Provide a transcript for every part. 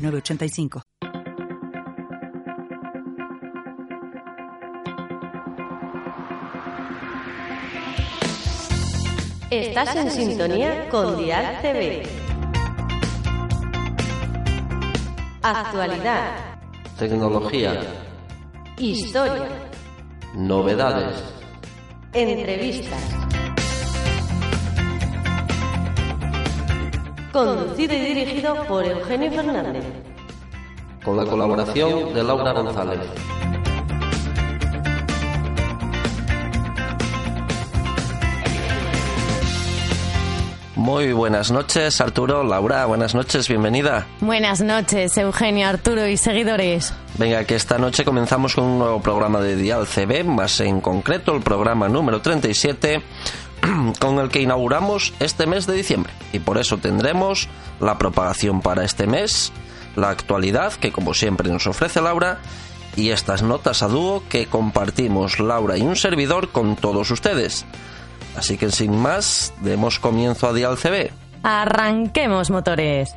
906985. Estás en sintonía con Dial TV. Actualidad, Tecnología. historia, Novedades. entrevistas. Conducido y dirigido por Eugenio Fernández. Con la colaboración de Laura González. Muy buenas noches, Arturo, Laura, buenas noches, bienvenida. Buenas noches, Eugenio, Arturo y seguidores. Venga, que esta noche comenzamos con un nuevo programa de Dial CB, más en concreto el programa número 37, con el que inauguramos este mes de diciembre. Y por eso tendremos la propagación para este mes, la actualidad, que como siempre nos ofrece Laura, y estas notas a dúo que compartimos Laura y un servidor con todos ustedes. Así que sin más, demos comienzo a Dial CB. Arranquemos motores.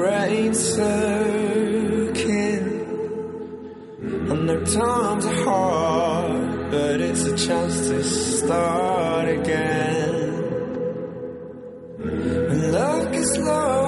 Rain soak in. And their times are hard, but it's a chance to start again. And love is lost,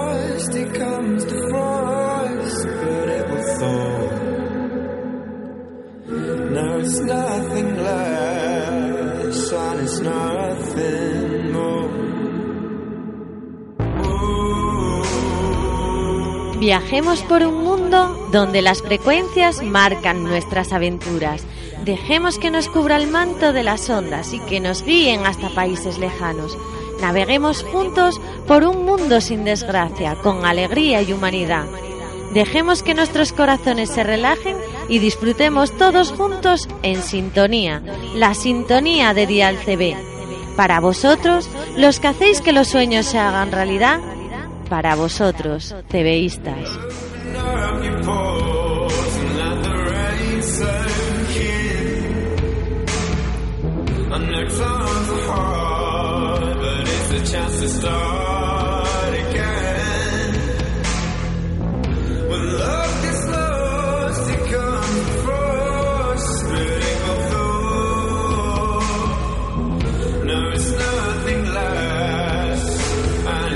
Viajemos por un mundo donde las frecuencias marcan nuestras aventuras. Dejemos que nos cubra el manto de las ondas y que nos guíen hasta países lejanos. Naveguemos juntos por un mundo sin desgracia, con alegría y humanidad. Dejemos que nuestros corazones se relajen y disfrutemos todos juntos en sintonía, la sintonía de Dial CB. Para vosotros, los que hacéis que los sueños se hagan realidad, para vosotros, CBistas.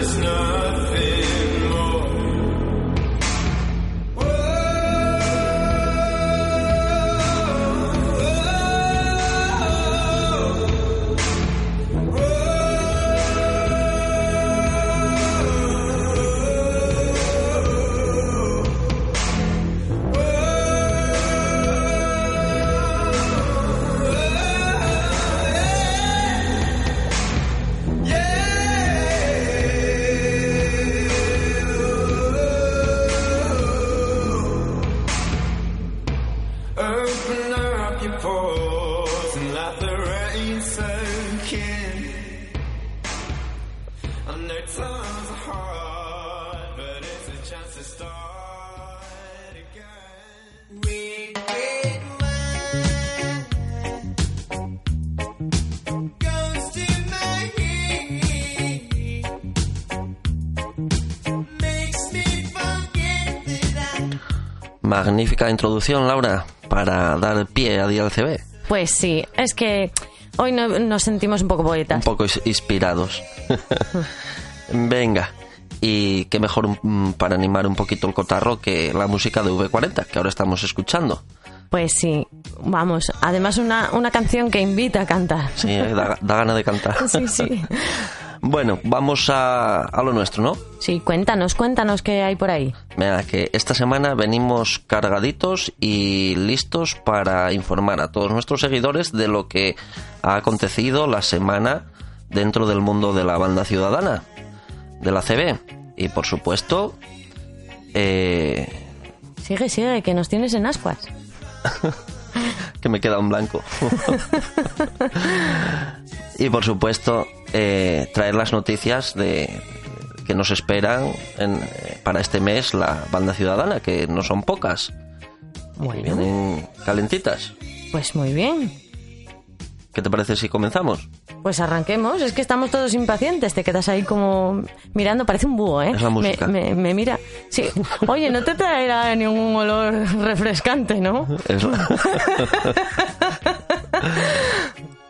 Open Magnífica introducción, Laura, para dar pie a Dial CB. Pues sí, es que hoy no- nos sentimos un poco Un poetas. poco is- inspirados. Venga. Y qué mejor mm, para animar un poquito el cotarro que la música de V40, que ahora estamos escuchando. Pues sí, vamos. Además, una, una canción que invita a cantar. Sí, eh, da, da gana de cantar. Sí, sí. Bueno, vamos a, a lo nuestro, ¿no? Sí, cuéntanos, cuéntanos qué hay por ahí. Mira, que esta semana venimos cargaditos y listos para informar a todos nuestros seguidores de lo que ha acontecido la semana dentro del mundo de la banda ciudadana, de la CB. Y por supuesto, eh, Sigue, sigue, que nos tienes en ascuas. que me queda un blanco. y por supuesto, eh, traer las noticias de que nos esperan en- eh, para este mes la banda ciudadana, que no son pocas. Bueno. Vienen calentitas. Pues muy bien. ¿Qué te parece si comenzamos? Pues arranquemos. Es que estamos todos impacientes. Te quedas ahí como mirando. Parece un búho, ¿eh? Es la Me- música. Me, me mira. Sí. Oye, no te traerá ningún olor refrescante, ¿no? Es la,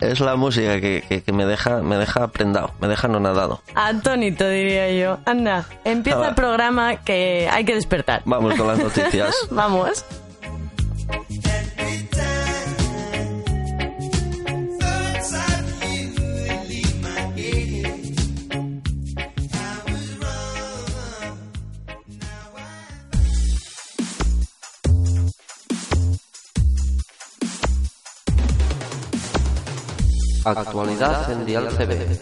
es la música que, que- que me deja me deja prendado, me deja anonadado. Atónito, diría yo. Anda, empieza Ah, el programa que hay que despertar. Vamos con las noticias. Vamos. Actualidad en Dial CB.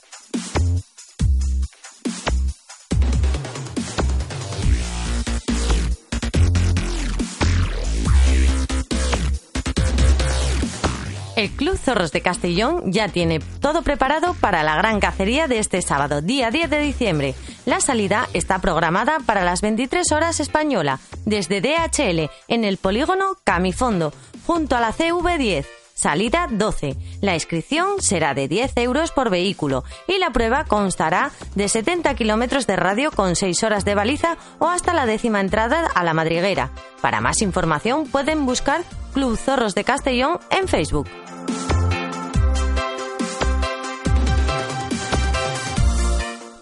El Club Zorros de Castellón ya tiene todo preparado para la gran cacería de este sábado, día 10 de diciembre. La salida está programada para las 23 horas española, desde DHL, en el polígono Camifondo, junto a la CV10. Salida 12. La inscripción será de 10 euros por vehículo y la prueba constará de 70 kilómetros de radio con 6 horas de baliza o hasta la décima entrada a la madriguera. Para más información pueden buscar Club Zorros de Castellón en Facebook.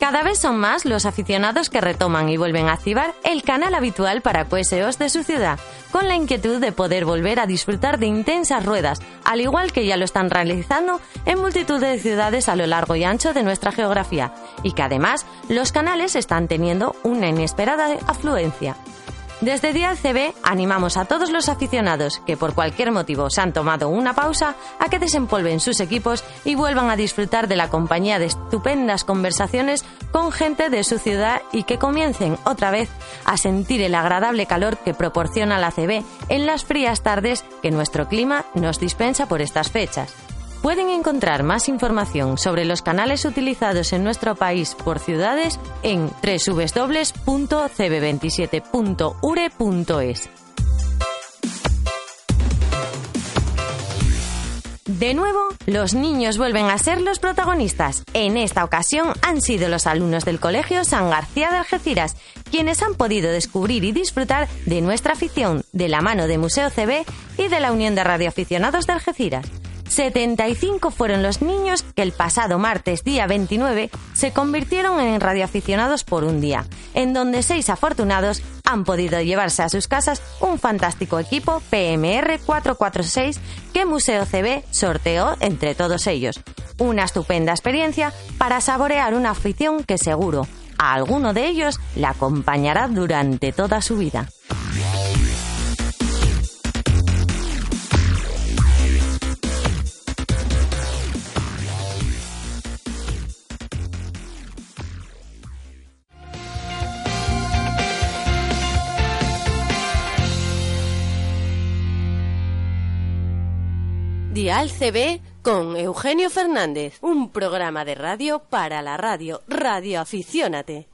Cada vez son más los aficionados que retoman y vuelven a activar el canal habitual para QSOs de su ciudad, con la inquietud de poder volver a disfrutar de intensas ruedas, al igual que ya lo están realizando en multitud de ciudades a lo largo y ancho de nuestra geografía, y que además los canales están teniendo una inesperada afluencia. Desde Dial CB animamos a todos los aficionados que por cualquier motivo se han tomado una pausa a que desempolven sus equipos y vuelvan a disfrutar de la compañía de estupendas conversaciones con gente de su ciudad y que comiencen otra vez a sentir el agradable calor que proporciona la CB en las frías tardes que nuestro clima nos dispensa por estas fechas. Pueden encontrar más información sobre los canales utilizados en nuestro país por ciudades en www.cb27.ure.es. De nuevo, los niños vuelven a ser los protagonistas. En esta ocasión han sido los alumnos del Colegio San García de Algeciras quienes han podido descubrir y disfrutar de nuestra afición de la mano de Museo CB y de la Unión de Radioaficionados de Algeciras. 75 fueron los niños que el pasado martes día 29 se convirtieron en radioaficionados por un día, en donde seis afortunados han podido llevarse a sus casas un fantástico equipo PMR 446 que Museo CB sorteó entre todos ellos. Una estupenda experiencia para saborear una afición que seguro a alguno de ellos le acompañará durante toda su vida. Dial CB con Eugenio Fernández, un programa de radio para la radio. Radio Aficiónate.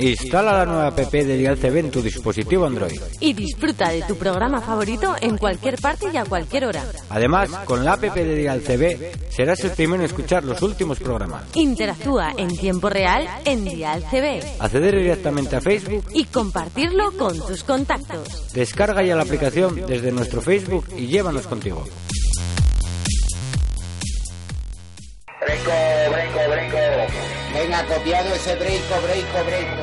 Instala la nueva app de Dial en tu dispositivo Android. Y disfruta de tu programa favorito en cualquier parte y a cualquier hora. Además, con la app de Dial CB serás el primero en escuchar los últimos programas. Interactúa en tiempo real en Dial CB Acceder directamente a Facebook, y compartirlo con tus contactos. descarga ya la aplicación desde nuestro Facebook y llévanos contigo. Breco, breco, breco. Venga, copiado ese breco, breco, breco.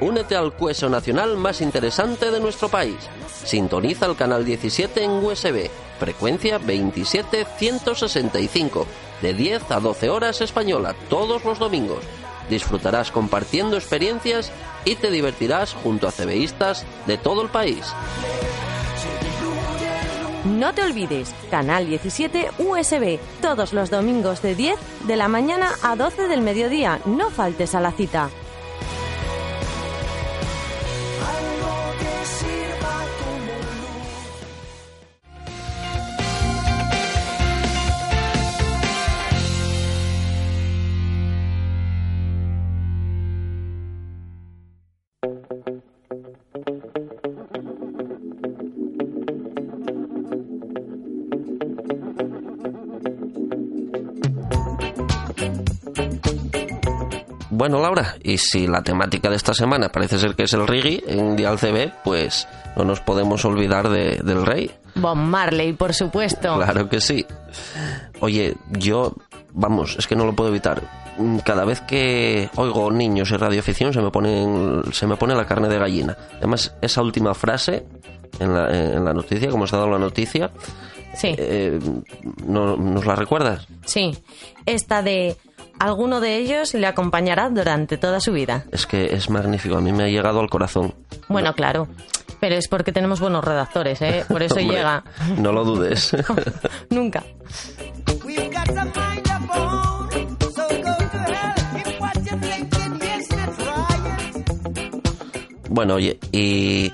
Únete al cueso nacional más interesante de nuestro país. Sintoniza el canal 17 en USB, frecuencia 27165, de 10 a 12 horas española, todos los domingos. Disfrutarás compartiendo experiencias y te divertirás junto a CBistas de todo el país. No te olvides, Canal 17 USB, todos los domingos de 10 de la mañana a 12 del mediodía. No faltes a la cita. Bueno, Laura, y si la temática de esta semana parece ser que es el reggae en Dial CB, pues no nos podemos olvidar de- del rey. Bob Marley, por supuesto. Claro que sí. Oye, yo, vamos, es que no lo puedo evitar. Mm, Cada vez que oigo niños en radioficción se me pone, se me pone la carne de gallina. Además, esa última frase en la, en la noticia, como se ha dado la noticia, Sí, eh, ¿no- ¿nos la recuerdas? sí. Esta de alguno de ellos le acompañará durante toda su vida. Es que es magnífico, a mí me ha llegado al corazón. Bueno, claro. Pero es porque tenemos buenos redactores, ¿eh? Por eso Hombre, llega. No lo dudes. Nunca. Bueno, oye, y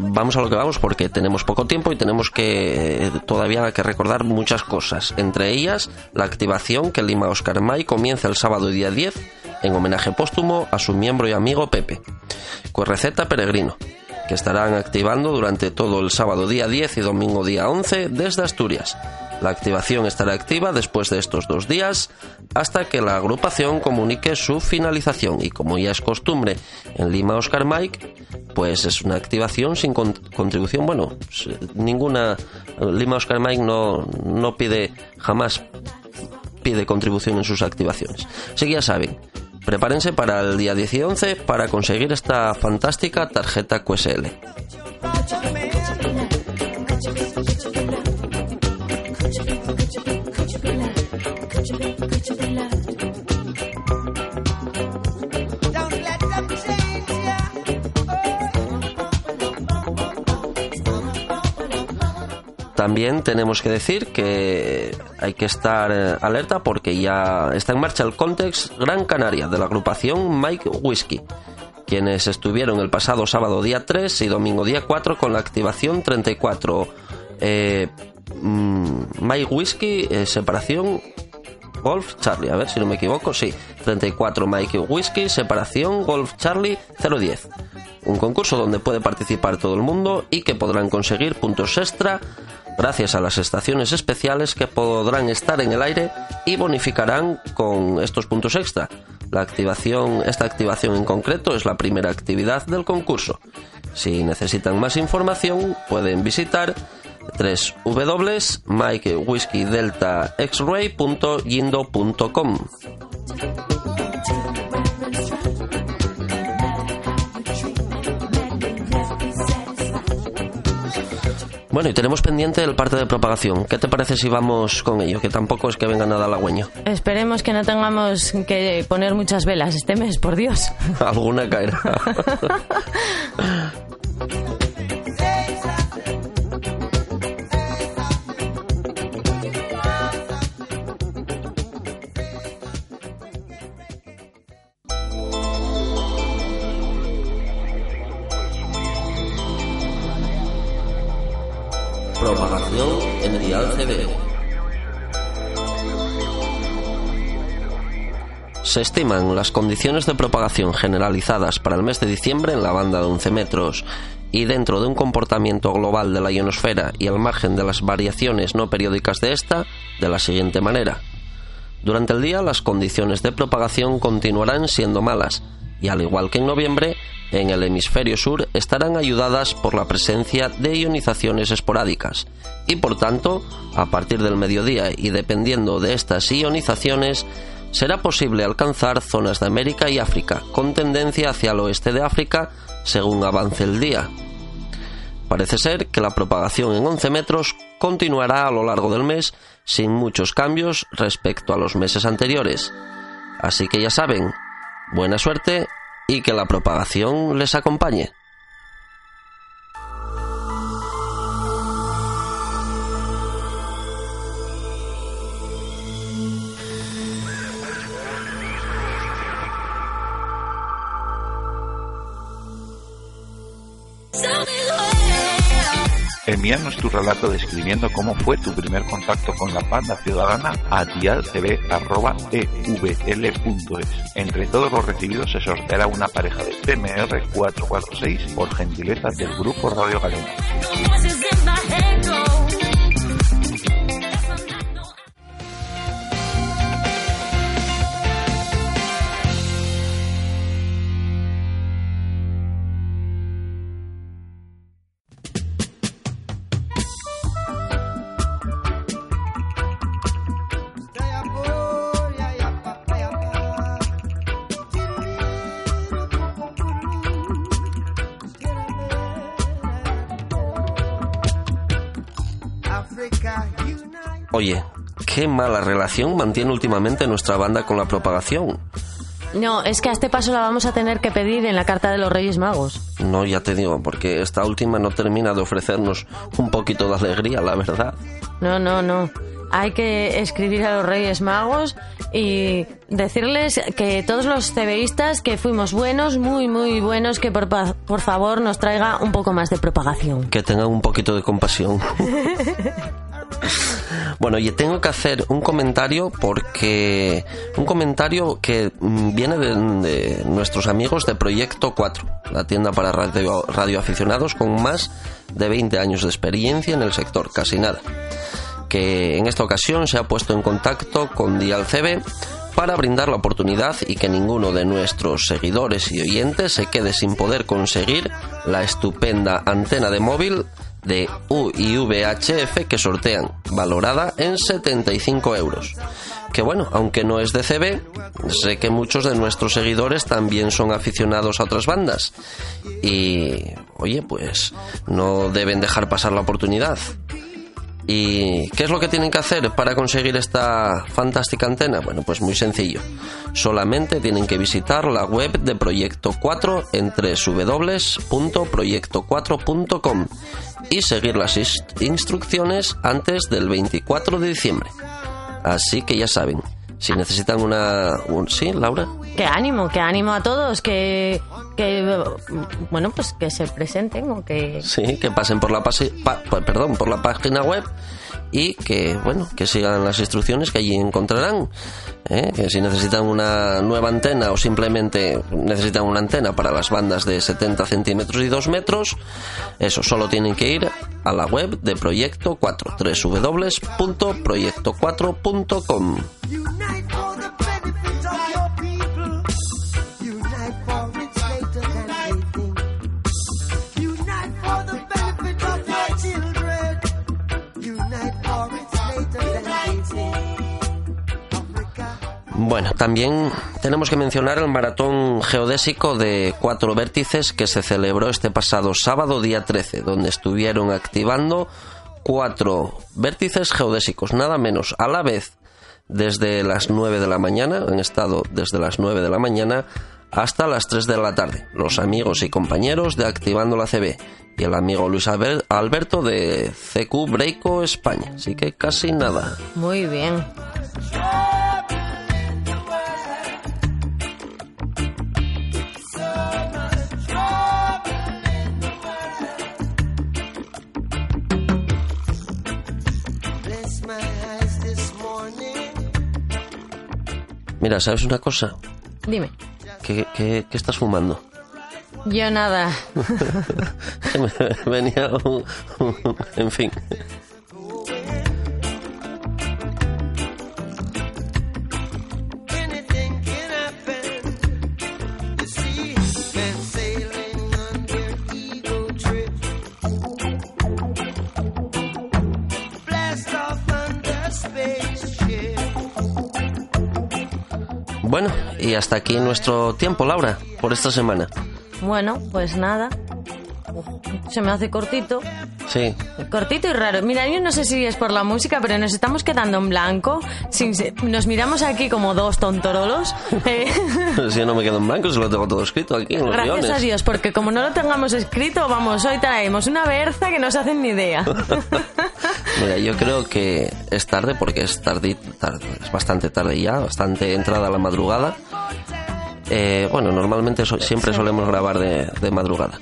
vamos a lo que vamos porque tenemos poco tiempo y tenemos que eh, todavía que recordar muchas cosas. Entre ellas, la activación que Lima Oscar May comienza el sábado día 10 en homenaje póstumo a su miembro y amigo Pepe. Receta Peregrino, que estarán activando durante todo el sábado día 10 y domingo día 11 desde Asturias. La activación estará activa después de estos dos días hasta que la agrupación comunique su finalización y como ya es costumbre en Lima Oscar Mike, pues es una activación sin con- contribución, bueno, ninguna Lima Oscar Mike no, no pide jamás pide contribución en sus activaciones. Así que ya saben, prepárense para el día 10 y 11 para conseguir esta fantástica tarjeta QSL. También tenemos que decir que hay que estar eh, alerta porque ya está en marcha el Context Gran Canaria de la agrupación Mike Whiskey, quienes estuvieron el pasado sábado día 3 y domingo día 4 con la activación 34 eh, mm, Mike Whiskey eh, separación Golf Charlie, a ver si no me equivoco, sí, 34 Mike Whiskey, separación Golf Charlie 010. Un concurso donde puede participar todo el mundo y que podrán conseguir puntos extra gracias a las estaciones especiales que podrán estar en el aire y bonificarán con estos puntos extra. La activación, esta activación en concreto es la primera actividad del concurso. Si necesitan más información, pueden visitar www.mikewhiskeydeltaxray.yindo.com. Bueno, y tenemos pendiente el parte de propagación. ¿Qué te parece si vamos con ello? Que tampoco es que venga nada halagüeño. Esperemos que no tengamos que poner muchas velas este mes, por Dios. Alguna caerá. Propagación en Dial CB. Se estiman las condiciones de propagación generalizadas para el mes de diciembre en la banda de 11 metros y dentro de un comportamiento global de la ionosfera y al margen de las variaciones no periódicas de esta de la siguiente manera. Durante el día las condiciones de propagación continuarán siendo malas y al igual que en noviembre, en el hemisferio sur estarán ayudadas por la presencia de ionizaciones esporádicas y por tanto, a partir del mediodía y dependiendo de estas ionizaciones, será posible alcanzar zonas de América y África, con tendencia hacia el oeste de África según avance el día. Parece ser que la propagación en 11 metros continuará a lo largo del mes sin muchos cambios respecto a los meses anteriores. Así que ya saben, buena suerte y que la propagación les acompañe. Envíanos tu relato describiendo cómo fue tu primer contacto con la banda ciudadana a dialtv.evl.es. Entre todos los recibidos se sorteará una pareja de PMR 446 por gentileza del grupo Radio Galena. Oye, qué mala relación mantiene últimamente nuestra banda con la propagación. No, es que a este paso la vamos a tener que pedir en la carta de los Reyes Magos. No, ya te digo, porque esta última no termina de ofrecernos un poquito de alegría, la verdad. No, no, no. Hay que escribir a los Reyes Magos y decirles que todos los CBistas que fuimos buenos, muy, muy buenos, que por, por favor nos traiga un poco más de propagación. Que tengan un poquito de compasión. Bueno, y tengo que hacer un comentario porque un comentario que mm, viene de, nuestros amigos de Proyecto 4, la tienda para radio, radioaficionados con más de 20 años de experiencia en el sector, casi nada. Que en esta ocasión se ha puesto en contacto con Dial CB para brindar la oportunidad y que ninguno de nuestros seguidores y oyentes se quede sin poder conseguir la estupenda antena de móvil de U y VHF que sortean, valorada en 75 euros. Que bueno, aunque no es de CB, sé que muchos de nuestros seguidores también son aficionados a otras bandas. Y, oye, pues no deben dejar pasar la oportunidad. ¿Y qué es lo que tienen que hacer para conseguir esta fantástica antena? Bueno, pues muy sencillo. Solamente tienen que visitar la web de Proyecto 4 en www.proyecto4.com y seguir las instrucciones antes del 24 de diciembre. Así que ya saben, si necesitan una... un- ¿Sí, Laura? Qué ánimo, qué ánimo a todos, que, que bueno, pues que se presenten o que Sí, que pasen por la pase- pa- pa- perdón, por la página web y que bueno, que sigan las instrucciones que allí encontrarán. ¿eh? Que si necesitan una nueva antena o simplemente necesitan una antena para las bandas de 70 centímetros y 2 metros, eso solo tienen que ir a la web de Proyecto 4, www.proyecto4.com. Bueno, también tenemos que mencionar el maratón geodésico de cuatro vértices que se celebró este pasado sábado día 13, donde estuvieron activando cuatro vértices geodésicos, nada menos, a la vez desde las 9 de la mañana, han estado desde las 9 de la mañana hasta las 3 de la tarde, los amigos y compañeros de Activando la CB y el amigo Luis Albert- Alberto de CQ Breiko España, así que casi nada. muy bien. Mira, ¿sabes una cosa? Dime. ¿Qué, qué- qué estás fumando? Yo nada. Venía un- un- En fin. Y hasta aquí nuestro tiempo, Laura, por esta semana. Bueno, pues nada. Se me hace cortito. Sí, Cortito y raro. Mira, yo no sé si es por la música, pero nos estamos quedando en blanco. Sin Nos miramos aquí como dos tontorolos. Eh, si yo no me quedo en blanco, se lo tengo todo escrito aquí en los Gracias guiones. a Dios, porque como no lo tengamos escrito, vamos, hoy traemos una berza que no se hacen ni idea. Mira, yo creo que es tarde porque es tarde, tarde, es bastante tarde ya, bastante entrada a la madrugada. Eh, bueno, normalmente so- siempre solemos grabar de, de madrugada.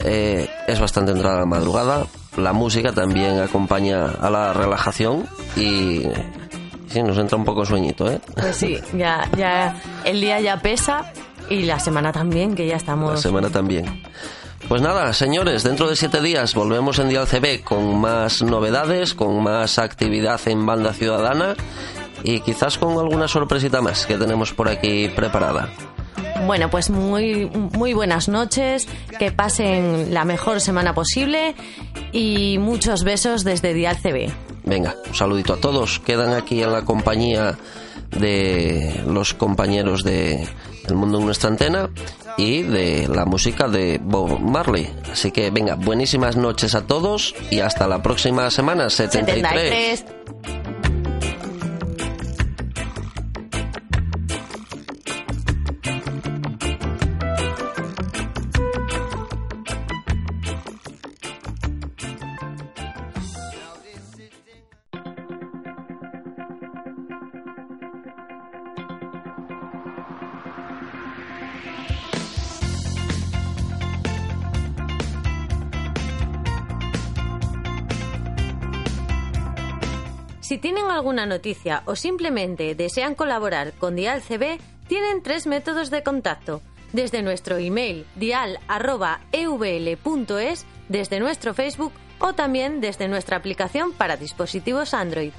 Eh, es bastante entrada la madrugada. La música también acompaña a la relajación y sí, nos entra un poco sueñito, ¿eh? Pues sí, ya, ya el día ya pesa y la semana también, que ya La estamos. semana también. Pues nada, señores, dentro de siete días volvemos en Dial CB con más novedades, con más actividad en banda ciudadana y quizás con alguna sorpresita más que tenemos por aquí preparada. Bueno, pues muy, muy buenas noches, que pasen la mejor semana posible y muchos besos desde Dial CB. Venga, un saludito a todos. Quedan aquí en la compañía de los compañeros de El Mundo en nuestra antena y de la música de Bob Marley. Así que venga, buenísimas noches a todos y hasta la próxima semana, 73. 73. Si tienen alguna noticia o simplemente desean colaborar con Dial CB, tienen tres métodos de contacto. Desde nuestro email dial.evl.es, desde nuestro Facebook o también desde nuestra aplicación para dispositivos Android.